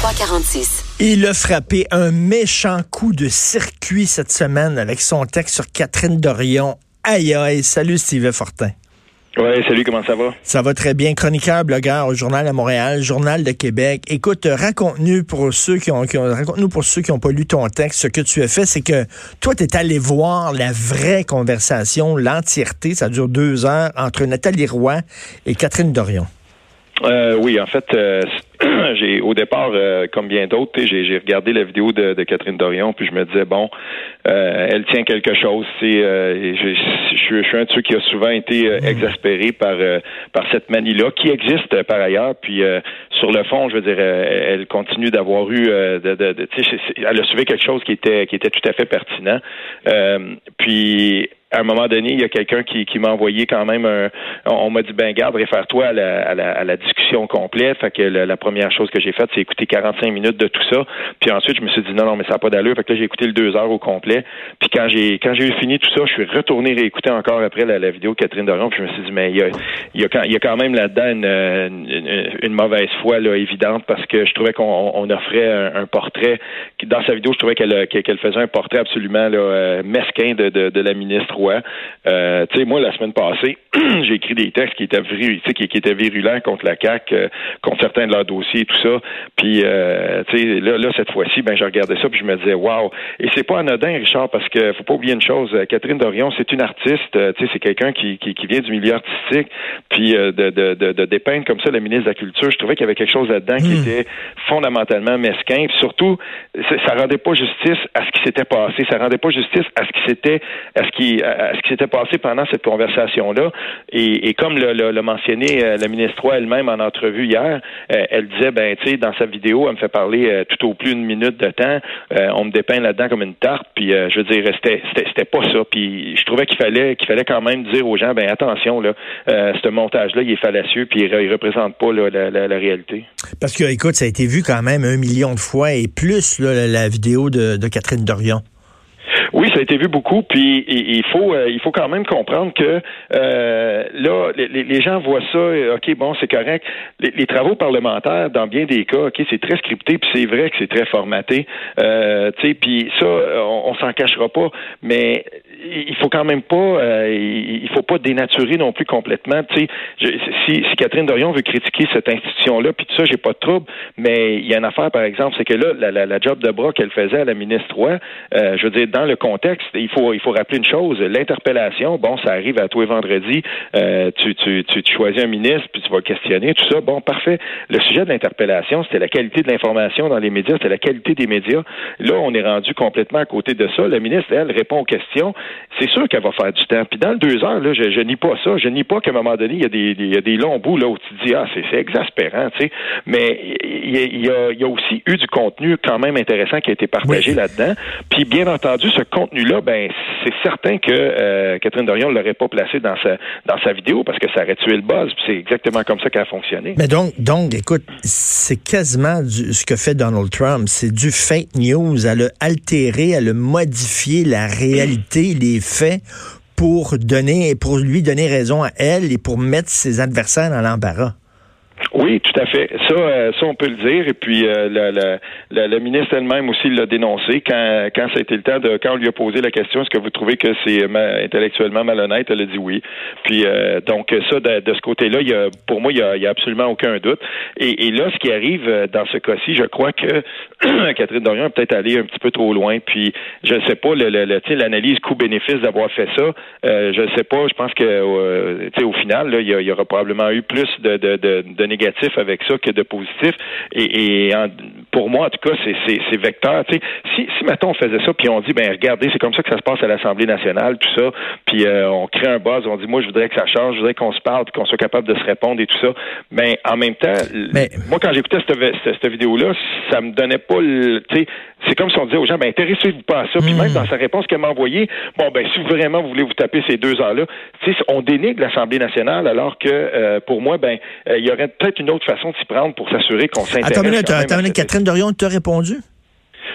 346. Il a frappé un méchant coup de circuit cette semaine avec son texte sur Catherine Dorion. Aïe aïe, salut Steve Fortin. Oui, salut, comment ça va? Ça va très bien. Chroniqueur, blogueur au Journal de Montréal, Journal de Québec. Écoute, raconte-nous pour ceux qui ont, raconte-nous pour ceux qui n'ont pas lu ton texte, ce que tu as fait, c'est que toi, tu es allé voir la vraie conversation, l'entièreté, ça dure deux heures, entre Nathalie Roy et Catherine Dorion. Euh, oui, en fait, euh, j'ai au départ, euh, comme bien d'autres, j'ai regardé la vidéo de, Catherine Dorion, puis je me disais bon, elle tient quelque chose. C'est, je, suis un de ceux qui a souvent été exaspéré par par cette manie-là, qui existe par ailleurs. Puis sur le fond, je veux dire, elle continue d'avoir eu, de, de, de elle a soulevé quelque chose qui était qui était tout à fait pertinent. puis à un moment donné, il y a quelqu'un qui, qui m'a envoyé quand même un. On m'a dit ben garde, réfère-toi à la, à, la, à la, discussion complète. Fait que la, première chose que j'ai faite, c'est écouter 45 minutes de tout ça. Puis ensuite, je me suis dit non, non, mais ça n'a pas d'allure. Fait que là, j'ai écouté le deux heures au complet. Puis quand j'ai quand j'ai eu fini tout ça, je suis retourné réécouter encore après la, vidéo de Catherine Dorion. Puis je me suis dit mais il y a, il y a, quand, même là-dedans une, une, mauvaise foi là, évidente parce que je trouvais qu'on on offrait un, portrait. Dans sa vidéo, je trouvais qu'elle faisait un portrait absolument là, euh, mesquin de, de la ministre euh, tu sais, moi, la semaine passée, j'ai écrit des textes qui étaient, qui, qui étaient virulents contre la CAQ, euh, contre certains de leurs dossiers et tout ça. Puis, euh, tu sais, là, là, cette fois-ci, ben, je regardais ça puis je me disais, waouh. Et c'est pas anodin, Richard, parce que faut pas oublier une chose. Catherine Dorion, c'est une artiste. tu sais, c'est quelqu'un qui, qui, qui, vient du milieu artistique. Puis, de, de, de, de, dépeindre comme ça la ministre de la Culture, je trouvais qu'il y avait quelque chose là-dedans qui hmm. était fondamentalement mesquin. Puis surtout, ça rendait pas justice à ce qui s'était passé. Ça rendait pas justice à ce qui s'était, à ce qui, à ce qui s'était passé pendant cette conversation-là. Et, comme l'a mentionné euh, la ministre elle-même en entrevue hier, euh, elle disait, ben, tu sais, dans sa vidéo, elle me fait parler euh, tout au plus une minute de temps. on me dépeint là-dedans comme une tarte. Puis, je veux dire, c'était, pas ça. Puis, je trouvais qu'il fallait, qu'il fallait quand même dire aux gens, ben, attention, là, ce montage-là, il est fallacieux, puis il, ne représente pas la, la, réalité. Parce que, écoute, ça a été vu quand même un million de fois et plus là, la vidéo de, de Catherine Dorion. A été vu beaucoup, puis il faut euh, il faut quand même comprendre que euh, là, les, gens voient ça, euh, ok, bon, c'est correct. Les, travaux parlementaires, dans bien des cas, ok, c'est très scripté, puis c'est vrai que c'est très formaté, euh, tu sais, puis ça, on, on s'en cachera pas, mais il faut quand même pas, euh, il faut pas dénaturer non plus complètement. Tu sais, si, si Catherine Dorion veut critiquer cette institution-là, puis tout ça, j'ai pas de trouble. Mais il y a une affaire, par exemple, c'est que là, la, la, la, job de bras qu'elle faisait à la ministre Roy, euh, je veux dire, dans le contexte, il faut, il faut rappeler une chose. L'interpellation, bon, ça arrive à toi vendredi. Euh, tu, tu, tu, choisis un ministre, puis tu vas questionner, tout ça. Bon, parfait. Le sujet de l'interpellation, c'était la qualité de l'information dans les médias, c'était la qualité des médias. Là, on est rendu complètement à côté de ça. La ministre, elle, répond aux questions c'est sûr qu'elle va faire du temps. Puis dans le deux heures, là, je, je nie pas ça. Je nie pas qu'à un moment donné, il y a des, il y a des longs bouts là où tu te dis ah c'est, exaspérant, tu sais. Mais il y, a, il y, a, aussi eu du contenu quand même intéressant qui a été partagé là-dedans. Puis bien entendu, ce contenu-là, ben c'est certain que euh, Catherine Dorion ne l'aurait pas placé dans sa dans sa vidéo parce que ça aurait tué le buzz. Puis c'est exactement comme ça qu'elle a fonctionné. Mais donc, donc, écoute, c'est quasiment du, ce que fait Donald Trump. C'est du fake news. Elle a altéré, elle a modifié la réalité, les faits pour donner, pour lui donner raison à elle et pour mettre ses adversaires dans l'embarras. Oui, tout à fait. Ça, euh, ça on peut le dire. Et puis euh, la, la, la, ministre elle-même aussi l'a dénoncé quand quand ça a été le temps de quand on lui a posé la question est-ce que vous trouvez que c'est intellectuellement malhonnête Elle a dit oui. Puis euh, donc ça de, ce côté-là, il y a, pour moi il y a, il y a absolument aucun doute. Et, et, là, ce qui arrive dans ce cas-ci, je crois que Catherine Dorion a peut-être allé un petit peu trop loin. Puis je ne sais pas le, le, l'analyse coût-bénéfice d'avoir fait ça. je ne sais pas. Je pense que au final, là, il, y, aura probablement eu plus de, de, de, de négatif avec ça que de positif. Et, pour moi, en tout cas, c'est vecteur. Tu sais, si, si, mettons, on faisait ça, puis on dit, ben regardez, c'est comme ça que ça se passe à l'Assemblée nationale, tout ça, puis euh, on crée un buzz, on dit, moi, je voudrais que ça change, je voudrais qu'on se parle, qu'on soit capable de se répondre et tout ça. Mais en même temps, moi, quand j'écoutais cette, cette, vidéo-là, ça me donnait pas le... Tu sais, c'est comme si on disait aux gens, ben intéressez-vous pas à ça. Puis même hmm. dans sa réponse qu'elle m'a envoyée, bon, ben si vraiment vous voulez vous taper ces deux heures-là, tu sais, on dénigre l'Assemblée nationale alors que, euh, pour moi, ben, euh, il y aurait peut-être une autre façon de s'y prendre pour s'assurer qu'on s'intéresse. Attends une minute, Catherine Dorion t'a répondu?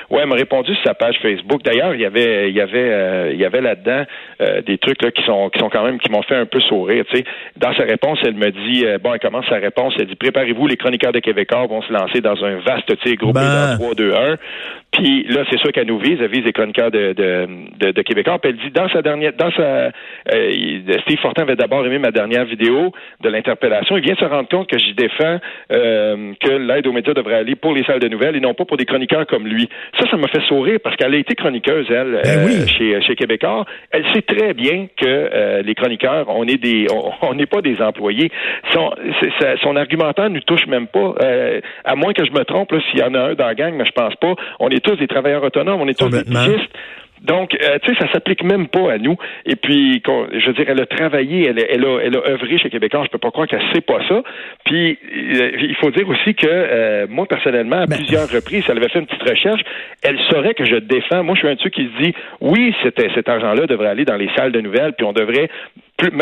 Ouais, elle m'a répondu sur sa page Facebook. D'ailleurs, il y avait, il y avait, euh, il y avait là-dedans euh, des trucs là, qui sont, qui sont quand même, qui m'ont fait un peu sourire. Tu sais, dans sa réponse, elle me dit, bon, elle commence sa réponse, elle dit, préparez-vous, les chroniqueurs de Québécois vont se lancer dans un vaste tir groupé ben. dans 3, 2, 1. Puis là, c'est sûr qu'elle nous vise, elle vise les chroniqueurs de, de, de, Québécois. Puis elle dit dans sa dernière, dans sa, Steve Fortin avait d'abord aimé ma dernière vidéo de l'interpellation. Il vient de se rendre compte que j'y défends que l'aide aux médias devrait aller pour les salles de nouvelles et non pas pour des chroniqueurs comme lui. Ça, ça m'a fait sourire parce qu'elle a été chroniqueuse, elle, ben euh, chez, chez Québécois. Elle sait très bien que euh, les chroniqueurs, on est des, on n'est pas des employés. Son, son argumentaire ne nous touche même pas. Euh, à moins que je me trompe, s'il y en a un dans la gang, mais je pense pas. On est tous des travailleurs autonomes, on est tous des pistes. Donc, euh, tu sais, ça s'applique même pas à nous. Et puis, je veux dire, elle a travaillé, elle, elle, a, elle a œuvré chez Québécois. Je peux pas croire qu'elle sait pas ça. Puis, euh, il faut dire aussi que euh, moi, personnellement, à ben. plusieurs reprises, elle avait fait une petite recherche. Elle saurait que je défends. Moi, je suis un de ceux qui se dit, oui, cet argent-là devrait aller dans les salles de nouvelles, puis on devrait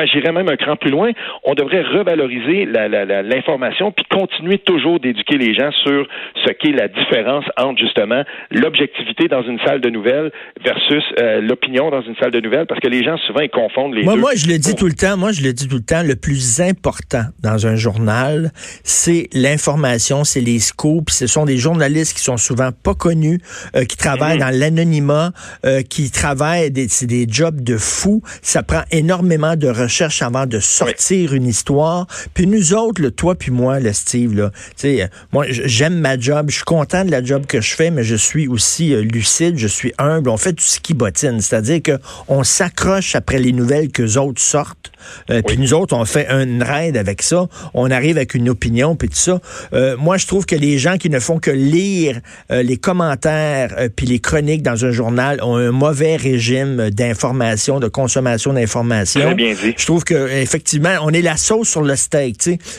j'irais même un cran plus loin, on devrait revaloriser l'information puis continuer toujours d'éduquer les gens sur ce qu'est la différence entre justement l'objectivité dans une salle de nouvelles versus euh, l'opinion dans une salle de nouvelles parce que les gens souvent ils confondent les moi, deux. Moi, je le dis tout le temps, moi je le dis tout le temps, le plus important dans un journal, c'est l'information, c'est les scoops, ce sont des journalistes qui sont souvent pas connus, euh, qui travaillent mm-hmm. dans l'anonymat, euh, qui travaillent des, c'est des jobs de fous, ça prend énormément de de recherche avant de sortir une histoire. Puis nous autres, le toi puis moi, le Steve, là, sais, moi, j'aime ma job, je suis content de la job que je fais, mais je suis aussi euh, lucide, je suis humble. On fait du ski bottine, c'est-à-dire que on s'accroche après les nouvelles que les autres sortent. Euh, puis nous autres, on fait un raid avec ça. On arrive avec une opinion, puis tout ça. Euh, moi, je trouve que les gens qui ne font que lire les commentaires puis les chroniques dans un journal ont un mauvais régime d'information, de consommation d'information. Je trouve que effectivement, on est la sauce sur le steak.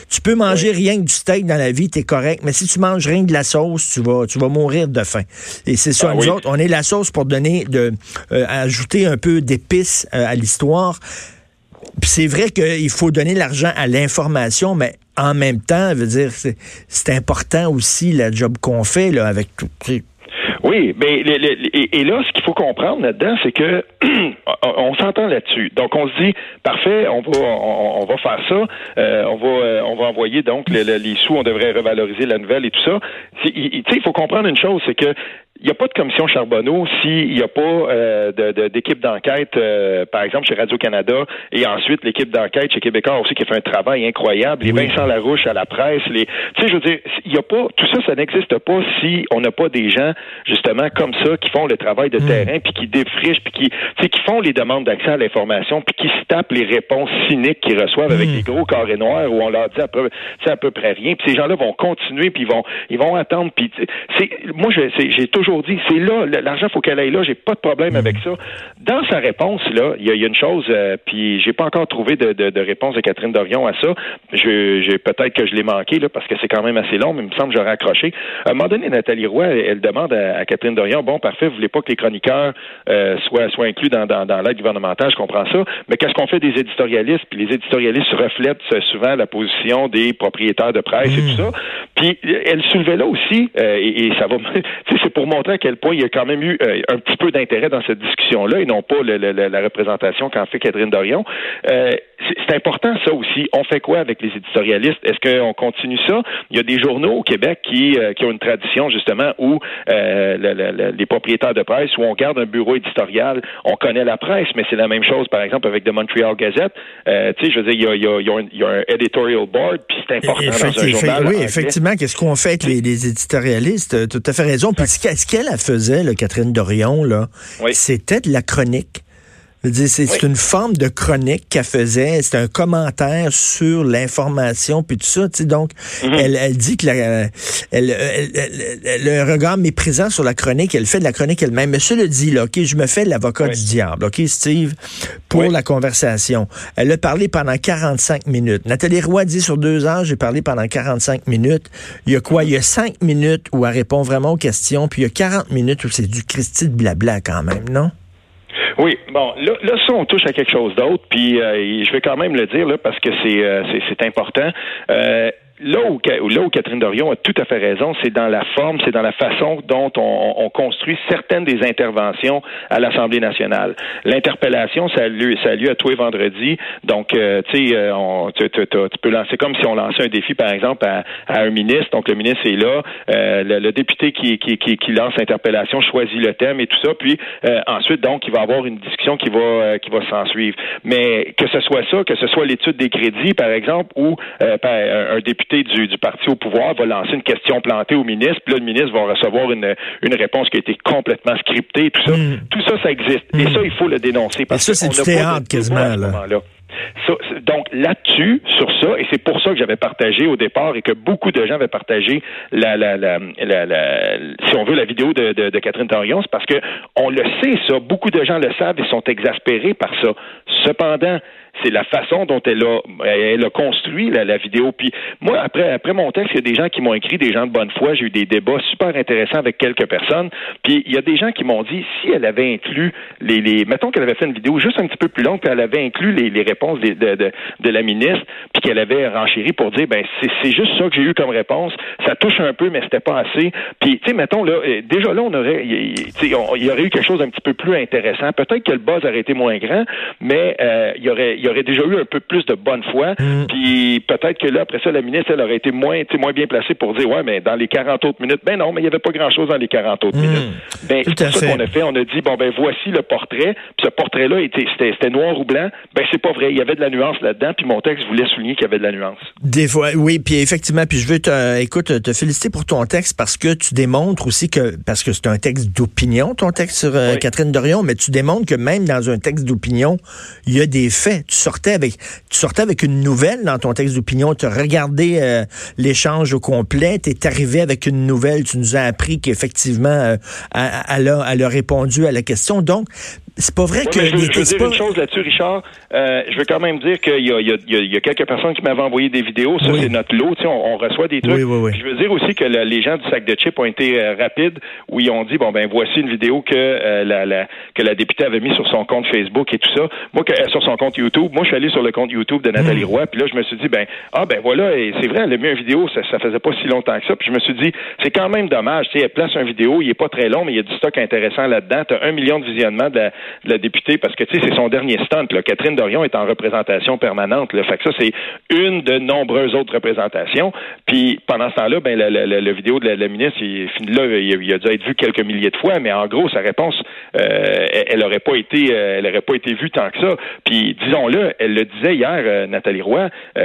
Tu peux manger rien que du steak dans la vie, tu es correct, mais si tu manges rien que de la sauce, tu vas, tu vas mourir de faim. Et c'est ça, ah nous autres, on est la sauce pour donner de euh, ajouter un peu d'épices euh, à l'histoire. c'est vrai qu'il faut donner l'argent à l'information, mais en même temps, veut dire, c'est important aussi la job qu'on fait là, avec tout. Oui, mais et, là, ce qu'il faut comprendre là-dedans, c'est que on s'entend là-dessus. Donc, on se dit, parfait, on va, on, va faire ça. Euh, on va, euh, on va envoyer donc les sous. On devrait revaloriser la nouvelle et tout ça. Il, il faut comprendre une chose, c'est que il n'y a pas de commission Charbonneau s'il n'y a pas euh, d'équipe d'enquête, euh, par exemple, chez Radio-Canada, et ensuite l'équipe d'enquête chez Québécois aussi qui fait un travail incroyable, les Vincent Larouche à la presse, les. Tu sais, je veux dire, il y a pas. Tout ça, ça n'existe pas si on n'a pas des gens, justement, comme ça, qui font le travail de mm. terrain, puis qui défrichent, puis qui, tu sais, qui font les demandes d'accès à l'information, puis qui se tapent les réponses cyniques qu'ils reçoivent avec mm. des gros carrés noirs où on leur dit à peu, à peu près rien. Puis ces gens-là vont continuer, puis ils vont, ils vont attendre. Puis moi, j'ai toujours dit, c'est là, l'argent faut qu'elle aille là, j'ai pas de problème mm. avec ça. Dans sa réponse, là, il y, a une chose, euh, puis j'ai pas encore trouvé de, réponse de Catherine Dorion à ça. Je, peut-être que je l'ai manqué, là, parce que c'est quand même assez long, mais il me semble que j'aurais accroché. À un moment donné, Nathalie Roy, elle, demande à, Catherine Dorion, bon, parfait, vous voulez pas que les chroniqueurs euh, soient, soient inclus dans, dans, l'aide gouvernementale, je comprends ça, mais qu'est-ce qu'on fait des éditorialistes? Puis les éditorialistes reflètent souvent la position des propriétaires de presse et tout mm. ça. Puis elle soulevait là aussi, euh, et, ça va, c'est pour montrer à quel point il y a quand même eu euh, un petit peu d'intérêt dans cette discussion-là et non pas la représentation qu'en fait Catherine Dorion. Euh, c'est important ça aussi. On fait quoi avec les éditorialistes? Est-ce qu'on continue ça? Il y a des journaux au Québec qui, euh, qui ont une tradition justement où les propriétaires de presse, où on garde un bureau éditorial, on connaît la presse, mais c'est la même chose par exemple avec The Montreal Gazette. tu sais, je veux dire, il y a, il y a, un, editorial board, puis c'est important dans un journal. Oui, effectivement, qu'est-ce qu'on fait avec les, les éditorialistes? Tout à fait raison. Puis ce qu'elle a faisait, le Catherine Dorion, là, c'était de la chronique. C'est une forme de chronique qu'elle faisait. C'est un commentaire sur l'information puis tout ça. Donc, mm-hmm. elle, elle, dit que la, elle, le regard méprisant sur la chronique, elle fait de la chronique elle-même. Monsieur le dit, là, OK, je me fais l'avocat du diable, OK, Steve, pour la conversation. Elle a parlé pendant 45 minutes. Nathalie Roy dit sur deux ans, j'ai parlé pendant 45 minutes. Il y a quoi? Il y a cinq minutes où elle répond vraiment aux questions, puis il y a 40 minutes où c'est du Christy de blabla quand même, non? Oui, bon, là, là, ça, on touche à quelque chose d'autre, puis euh, je vais quand même le dire là, parce que c'est euh, important. Euh, là où, là où Catherine Dorion a tout à fait raison, c'est dans la forme, c'est dans la façon dont on, on, construit certaines des interventions à l'Assemblée nationale. L'interpellation, ça a lieu, ça a lieu à tous les vendredis. Donc, euh, tu sais, euh, tu, peux lancer comme si on lançait un défi, par exemple, à, un ministre. Donc, le ministre est là. Euh, le, député qui, qui, qui, lance l'interpellation choisit le thème et tout ça. Puis ensuite, donc, il va avoir une discussion qui va qui va s'en suivre. Mais que ce soit ça, que ce soit l'étude des crédits, par exemple, ou un député du, du, parti au pouvoir va lancer une question plantée au ministre, puis là, le ministre va recevoir une, une réponse qui a été complètement scriptée, tout ça. Hmm. Tout ça, ça existe. Et hmm. ça, il faut le dénoncer. Parce ça, c'est du théâtre quasiment, là. donc là-dessus, sur ça, et c'est pour ça que j'avais partagé au départ et que beaucoup de gens avaient partagé la, la, la, la si on veut, la vidéo de, de, de Catherine Torion, c'est parce que on le sait, ça, beaucoup de gens le savent et sont exaspérés par ça. Cependant, c'est la façon dont elle a, construit la, vidéo. Puis moi, après, après mon texte, il y a des gens qui m'ont écrit, des gens de bonne foi. J'ai eu des débats super intéressants avec quelques personnes. Puis il y a des gens qui m'ont dit, si elle avait inclus les, mettons qu'elle avait fait une vidéo juste un petit peu plus longue, puis elle avait inclus les, réponses de, la ministre, puis qu'elle avait renchéri pour dire, ben c'est juste ça que j'ai eu comme réponse. Ça touche un peu, mais c'était pas assez. Puis tu sais, mettons là, euh, déjà là, on aurait, il y aurait eu quelque chose un petit peu plus intéressant. Peut-être que le buzz aurait été moins grand, mais euh, il y aurait y aurait déjà eu un peu plus de bonne foi. Mm. Puis peut-être que là, après ça, la ministre, elle aurait été moins, moins bien placée pour dire, ouais, mais dans les 40 autres minutes, ben non, mais il n'y avait pas grand-chose dans les 40 autres mm. minutes. Ben, c'est ça qu'on a fait. On a dit, bon, ben voici le portrait. Puis ce portrait-là, c'était noir ou blanc. Ben c'est pas vrai. Il y avait de la nuance là-dedans. Puis mon texte voulait souligner qu'il y avait de la nuance. Des fois, oui. Puis effectivement, puis je veux te, écoute, te féliciter pour ton texte parce que tu démontres aussi que, parce que c'est un texte d'opinion, ton texte sur euh, Catherine Dorion, mais tu démontres que même dans un texte d'opinion, il y a des faits. Tu tu sortais avec une nouvelle dans ton texte d'opinion, tu as regardé euh, l'échange au complet, tu es arrivé avec une nouvelle, tu nous as appris qu'effectivement, euh, elle, a, elle a répondu à la question. Donc, c'est pas vrai que. Je, veux dire une chose là-dessus, Richard. Euh, je veux quand même dire qu'il y, y, a, quelques personnes qui m'avaient envoyé des vidéos. Ça, c'est notre lot. On, on, reçoit des trucs. Oui, je veux dire aussi que les gens du sac de chips ont été euh, rapides, où ils ont dit bon ben voici une vidéo que euh, la, la, que la députée avait mis sur son compte Facebook et tout ça. Moi, que, sur son compte YouTube. Moi, je suis allé sur le compte YouTube de Nathalie hmm. Roy, puis là, je me suis dit ben ah ben voilà, et c'est vrai, elle a mis une vidéo. Ça, ça faisait pas si longtemps que ça. Puis je me suis dit c'est quand même dommage. Tu sais, elle place une vidéo, il est pas très long, mais il y a du stock intéressant là-dedans. T'as un million de visionnements de la députée parce que tu sais, c'est son dernier stunt. Là. Catherine Dorion est en représentation permanente. Là. Fait que ça, c'est une de nombreuses autres représentations. Puis pendant ce temps-là, ben la, vidéo de la, ministre, il, là, il, a dû être vu quelques milliers de fois, mais en gros, sa réponse, euh, elle n'aurait pas été, euh, elle aurait pas été vue tant que ça. Puis disons-le, elle le disait hier, euh, Nathalie Roy. tu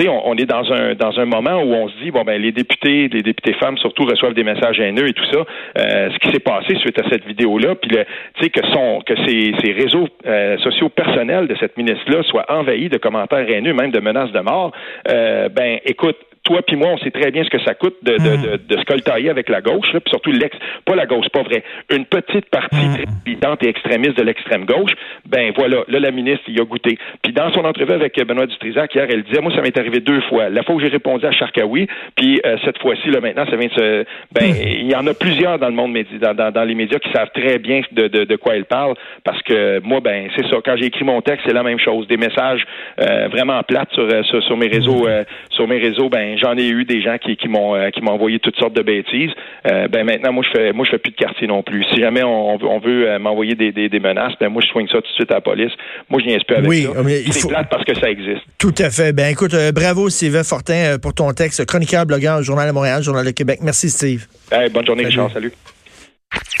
sais, on, est dans un dans un moment où on se dit bon ben les députés, les députés femmes surtout reçoivent des messages haineux et tout ça. ce qui s'est passé suite à cette vidéo-là, puis tu sais que son que ces réseaux euh, sociaux personnels de cette ministre-là soient envahis de commentaires haineux, même de menaces de mort, euh, ben écoute, toi puis moi, on sait très bien ce que ça coûte de, de, de, se coltailler avec la gauche, là, puis surtout l'ex, pas la gauche, pas vrai, une petite partie mmh. très et extrémiste de l'extrême gauche. Ben voilà, là la ministre il a goûté. Puis dans son entrevue avec Benoît Dutrisac hier, elle disait, moi ça m'est arrivé deux fois. La fois où j'ai répondu à Charkaoui, puis euh, cette fois-ci là maintenant, ça vient de se, ben mmh. il y en a plusieurs dans le monde dans, dans, dans, les médias qui savent très bien de, de, de quoi elle parle, parce que moi ben c'est ça. Quand j'ai écrit mon texte, c'est la même chose, des messages euh, vraiment plates sur, euh, sur, sur mes réseaux, mmh. sur mes réseaux, ben j'en ai eu des gens qui, qui m'ont euh, qui m'ont envoyé toutes sortes de bêtises. Euh, ben maintenant, moi je fais moi je fais plus de quartier non plus. Si jamais on, on veut euh, m'envoyer des, des, menaces, ben moi je soigne ça tout de suite à la police. Moi je n'y plus avec oui, ça. C'est plate parce que ça existe. Tout à fait. Ben écoute, bravo Sylvain Fortin pour ton texte, chroniqueur, blogueur, Journal de Montréal, Journal de Québec. Merci Steve. bonne journée, Richard. Salut.